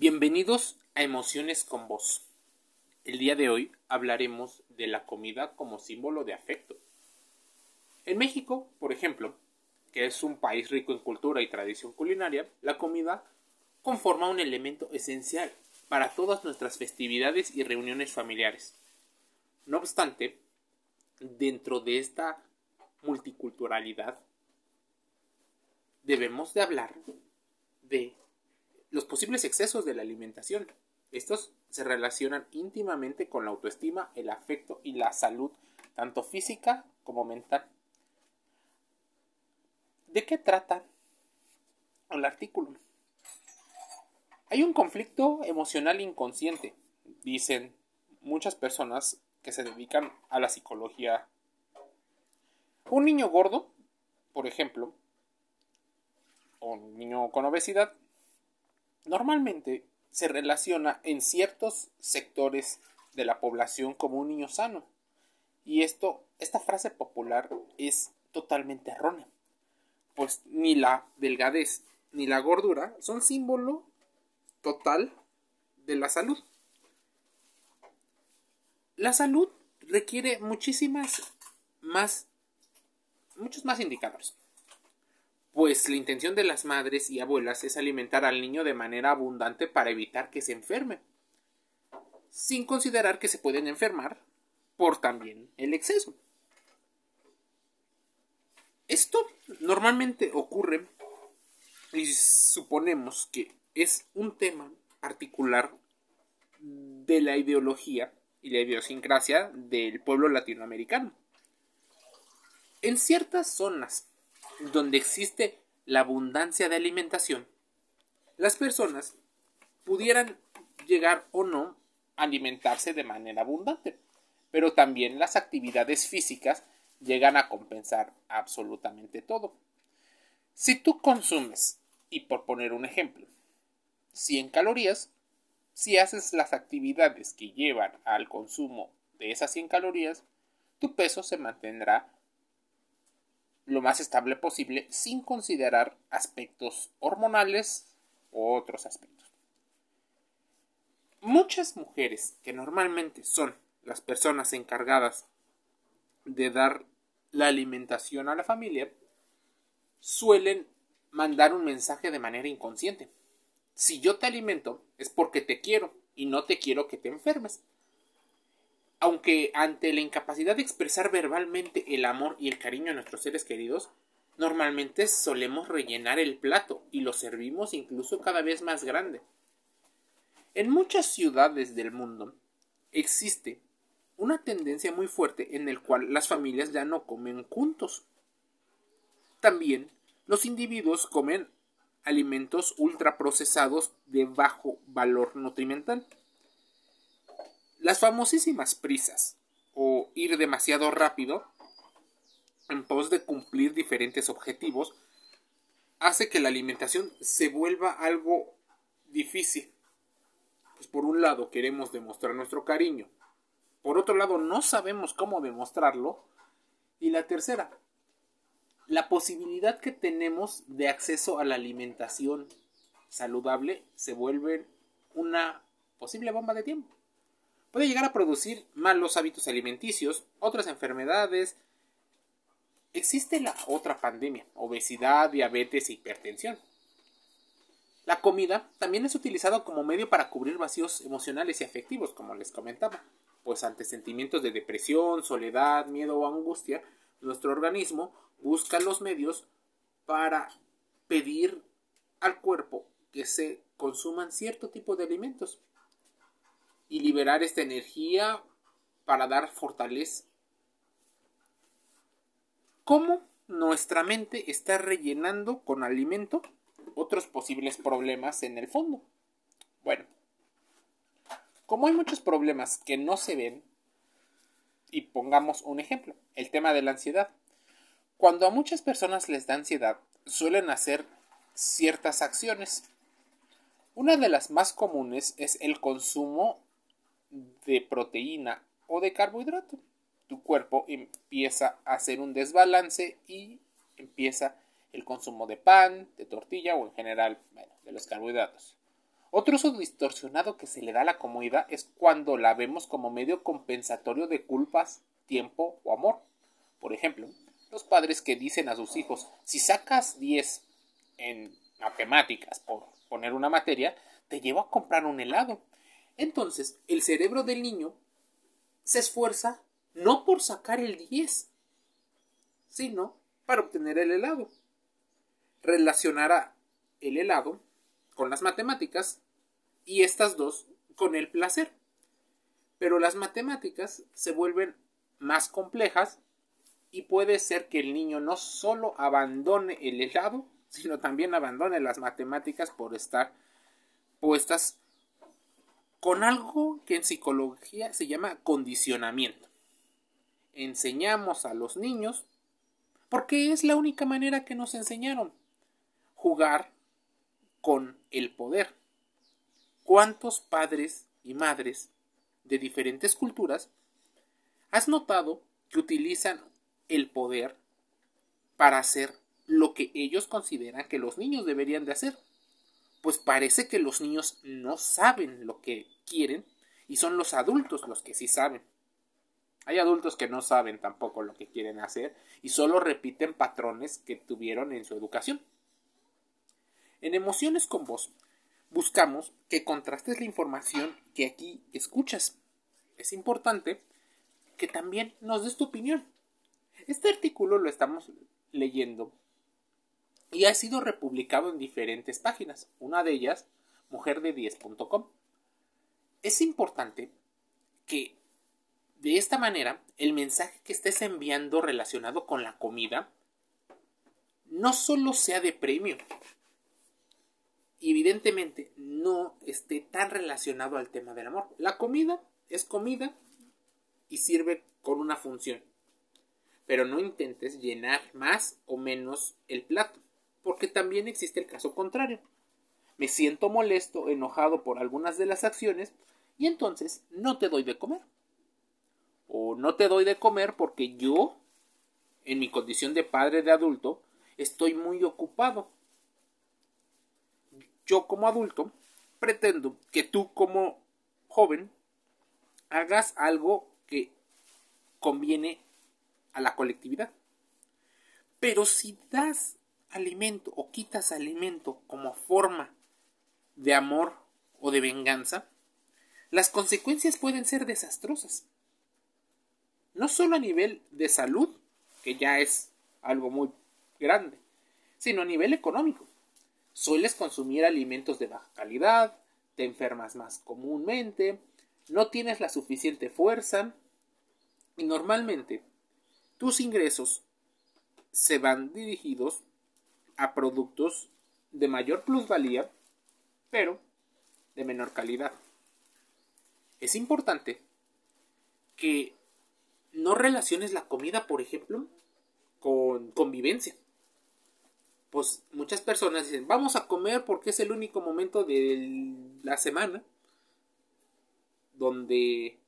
Bienvenidos a Emociones con Vos. El día de hoy hablaremos de la comida como símbolo de afecto. En México, por ejemplo, que es un país rico en cultura y tradición culinaria, la comida conforma un elemento esencial para todas nuestras festividades y reuniones familiares. No obstante, dentro de esta multiculturalidad, debemos de hablar de los posibles excesos de la alimentación. Estos se relacionan íntimamente con la autoestima, el afecto y la salud, tanto física como mental. ¿De qué trata el artículo? Hay un conflicto emocional inconsciente, dicen muchas personas que se dedican a la psicología. Un niño gordo, por ejemplo, o un niño con obesidad, normalmente se relaciona en ciertos sectores de la población como un niño sano. Y esto, esta frase popular es totalmente errónea, pues ni la delgadez ni la gordura son símbolo total de la salud. La salud requiere muchísimas más, muchos más indicadores pues la intención de las madres y abuelas es alimentar al niño de manera abundante para evitar que se enferme, sin considerar que se pueden enfermar por también el exceso. Esto normalmente ocurre y suponemos que es un tema particular de la ideología y la idiosincrasia del pueblo latinoamericano. En ciertas zonas donde existe la abundancia de alimentación, las personas pudieran llegar o no a alimentarse de manera abundante, pero también las actividades físicas llegan a compensar absolutamente todo. Si tú consumes, y por poner un ejemplo, 100 calorías, si haces las actividades que llevan al consumo de esas 100 calorías, tu peso se mantendrá lo más estable posible sin considerar aspectos hormonales u otros aspectos. Muchas mujeres que normalmente son las personas encargadas de dar la alimentación a la familia suelen mandar un mensaje de manera inconsciente. Si yo te alimento es porque te quiero y no te quiero que te enfermes aunque ante la incapacidad de expresar verbalmente el amor y el cariño a nuestros seres queridos, normalmente solemos rellenar el plato y lo servimos incluso cada vez más grande. En muchas ciudades del mundo existe una tendencia muy fuerte en el cual las familias ya no comen juntos. También los individuos comen alimentos ultraprocesados de bajo valor nutrimental. Las famosísimas prisas o ir demasiado rápido en pos de cumplir diferentes objetivos hace que la alimentación se vuelva algo difícil. Pues por un lado queremos demostrar nuestro cariño, por otro lado no sabemos cómo demostrarlo. Y la tercera, la posibilidad que tenemos de acceso a la alimentación saludable se vuelve una posible bomba de tiempo puede llegar a producir malos hábitos alimenticios, otras enfermedades. Existe la otra pandemia, obesidad, diabetes e hipertensión. La comida también es utilizada como medio para cubrir vacíos emocionales y afectivos, como les comentaba, pues ante sentimientos de depresión, soledad, miedo o angustia, nuestro organismo busca los medios para pedir al cuerpo que se consuman cierto tipo de alimentos y liberar esta energía para dar fortaleza. ¿Cómo nuestra mente está rellenando con alimento otros posibles problemas en el fondo? Bueno, como hay muchos problemas que no se ven, y pongamos un ejemplo, el tema de la ansiedad. Cuando a muchas personas les da ansiedad, suelen hacer ciertas acciones. Una de las más comunes es el consumo de proteína o de carbohidrato. Tu cuerpo empieza a hacer un desbalance y empieza el consumo de pan, de tortilla o en general de los carbohidratos. Otro uso distorsionado que se le da a la comida es cuando la vemos como medio compensatorio de culpas, tiempo o amor. Por ejemplo, los padres que dicen a sus hijos, si sacas 10 en matemáticas, por poner una materia, te llevo a comprar un helado. Entonces, el cerebro del niño se esfuerza no por sacar el 10, sino para obtener el helado. Relacionará el helado con las matemáticas y estas dos con el placer. Pero las matemáticas se vuelven más complejas y puede ser que el niño no solo abandone el helado, sino también abandone las matemáticas por estar puestas con algo que en psicología se llama condicionamiento. Enseñamos a los niños porque es la única manera que nos enseñaron jugar con el poder. ¿Cuántos padres y madres de diferentes culturas has notado que utilizan el poder para hacer lo que ellos consideran que los niños deberían de hacer? Pues parece que los niños no saben lo que quieren y son los adultos los que sí saben. Hay adultos que no saben tampoco lo que quieren hacer y solo repiten patrones que tuvieron en su educación. En Emociones con Voz buscamos que contrastes la información que aquí escuchas. Es importante que también nos des tu opinión. Este artículo lo estamos leyendo y ha sido republicado en diferentes páginas. Una de ellas, mujerde10.com. Es importante que de esta manera el mensaje que estés enviando relacionado con la comida no solo sea de premio, evidentemente no esté tan relacionado al tema del amor. La comida es comida y sirve con una función. Pero no intentes llenar más o menos el plato, porque también existe el caso contrario. Me siento molesto, enojado por algunas de las acciones y entonces no te doy de comer. O no te doy de comer porque yo, en mi condición de padre de adulto, estoy muy ocupado yo como adulto pretendo que tú como joven hagas algo que conviene a la colectividad. Pero si das alimento o quitas alimento como forma de amor o de venganza, las consecuencias pueden ser desastrosas. No solo a nivel de salud, que ya es algo muy grande, sino a nivel económico sueles consumir alimentos de baja calidad, te enfermas más comúnmente, no tienes la suficiente fuerza y normalmente tus ingresos se van dirigidos a productos de mayor plusvalía, pero de menor calidad. Es importante que no relaciones la comida, por ejemplo, con convivencia pues muchas personas dicen, vamos a comer porque es el único momento de la semana donde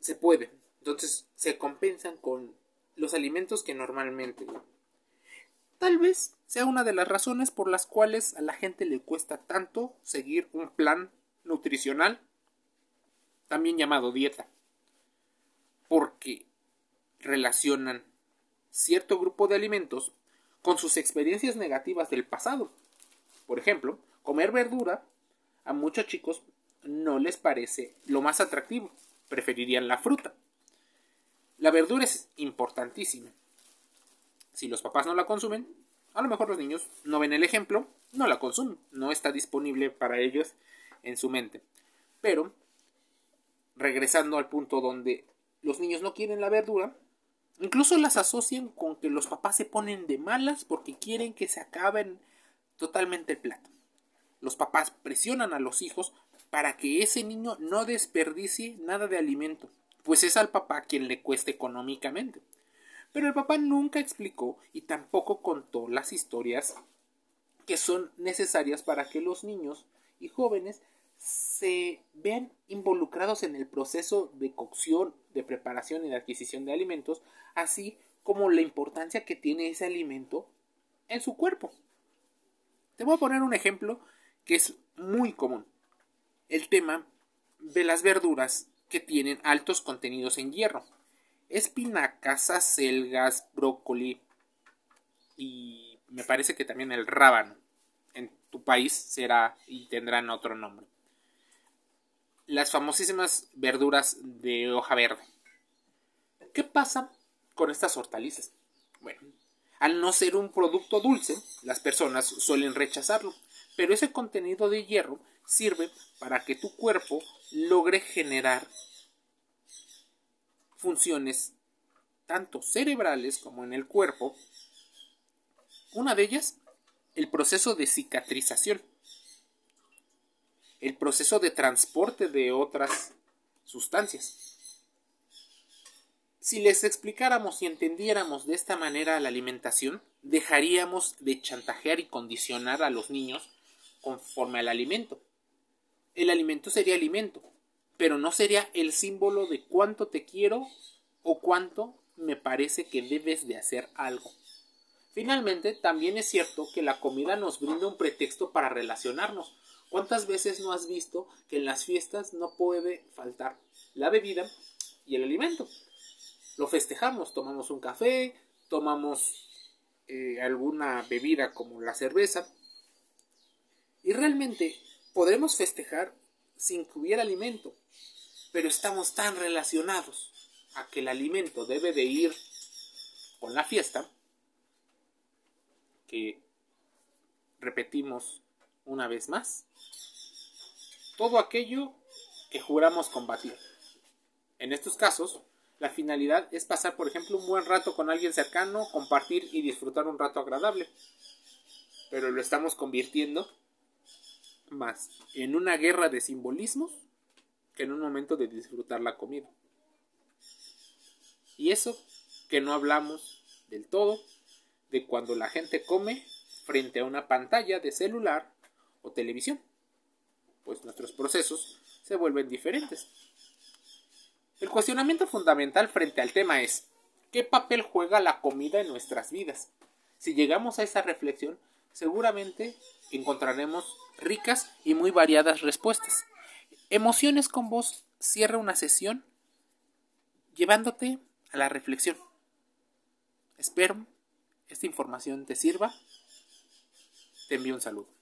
se puede. Entonces se compensan con los alimentos que normalmente. Tal vez sea una de las razones por las cuales a la gente le cuesta tanto seguir un plan nutricional, también llamado dieta, porque relacionan cierto grupo de alimentos con sus experiencias negativas del pasado. Por ejemplo, comer verdura a muchos chicos no les parece lo más atractivo, preferirían la fruta. La verdura es importantísima. Si los papás no la consumen, a lo mejor los niños no ven el ejemplo, no la consumen, no está disponible para ellos en su mente. Pero, regresando al punto donde los niños no quieren la verdura, Incluso las asocian con que los papás se ponen de malas porque quieren que se acaben totalmente el plato. Los papás presionan a los hijos para que ese niño no desperdicie nada de alimento, pues es al papá quien le cuesta económicamente. Pero el papá nunca explicó y tampoco contó las historias que son necesarias para que los niños y jóvenes se vean involucrados en el proceso de cocción, de preparación y de adquisición de alimentos, así como la importancia que tiene ese alimento en su cuerpo. Te voy a poner un ejemplo que es muy común. el tema de las verduras que tienen altos contenidos en hierro. Espinacas, acelgas, brócoli y me parece que también el rábano. En tu país será y tendrán otro nombre. Las famosísimas verduras de hoja verde. ¿Qué pasa con estas hortalizas? Bueno, al no ser un producto dulce, las personas suelen rechazarlo, pero ese contenido de hierro sirve para que tu cuerpo logre generar funciones tanto cerebrales como en el cuerpo. Una de ellas, el proceso de cicatrización, el proceso de transporte de otras sustancias. Si les explicáramos y entendiéramos de esta manera la alimentación, dejaríamos de chantajear y condicionar a los niños conforme al alimento. El alimento sería alimento, pero no sería el símbolo de cuánto te quiero o cuánto me parece que debes de hacer algo. Finalmente, también es cierto que la comida nos brinda un pretexto para relacionarnos. ¿Cuántas veces no has visto que en las fiestas no puede faltar la bebida y el alimento? lo festejamos, tomamos un café, tomamos eh, alguna bebida como la cerveza y realmente podremos festejar sin que hubiera alimento, pero estamos tan relacionados a que el alimento debe de ir con la fiesta que repetimos una vez más todo aquello que juramos combatir. En estos casos, la finalidad es pasar, por ejemplo, un buen rato con alguien cercano, compartir y disfrutar un rato agradable. Pero lo estamos convirtiendo más en una guerra de simbolismos que en un momento de disfrutar la comida. Y eso que no hablamos del todo de cuando la gente come frente a una pantalla de celular o televisión, pues nuestros procesos se vuelven diferentes. El cuestionamiento fundamental frente al tema es, ¿qué papel juega la comida en nuestras vidas? Si llegamos a esa reflexión, seguramente encontraremos ricas y muy variadas respuestas. Emociones con vos cierra una sesión llevándote a la reflexión. Espero esta información te sirva. Te envío un saludo.